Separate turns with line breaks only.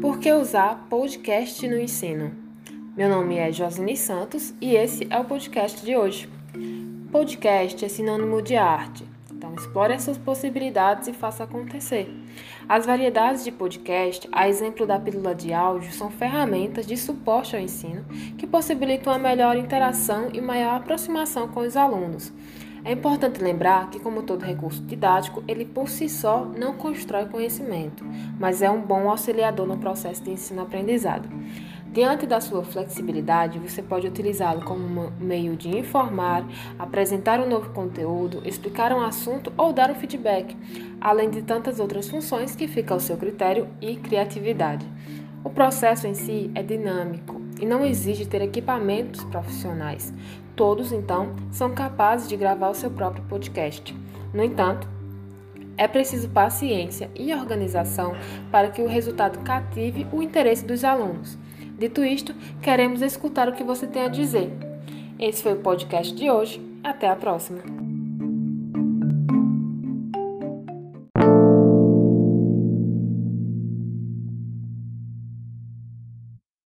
Por que usar podcast no ensino? Meu nome é Josine Santos e esse é o podcast de hoje. Podcast é sinônimo de arte, então explore essas possibilidades e faça acontecer. As variedades de podcast, a exemplo da pílula de áudio, são ferramentas de suporte ao ensino que possibilitam a melhor interação e maior aproximação com os alunos. É importante lembrar que, como todo recurso didático, ele por si só não constrói conhecimento, mas é um bom auxiliador no processo de ensino-aprendizado. Diante da sua flexibilidade, você pode utilizá-lo como um meio de informar, apresentar um novo conteúdo, explicar um assunto ou dar um feedback, além de tantas outras funções que fica ao seu critério e criatividade. O processo em si é dinâmico e não exige ter equipamentos profissionais. Todos, então, são capazes de gravar o seu próprio podcast. No entanto, é preciso paciência e organização para que o resultado cative o interesse dos alunos. Dito isto, queremos escutar o que você tem a dizer. Esse foi o podcast de hoje. Até a próxima!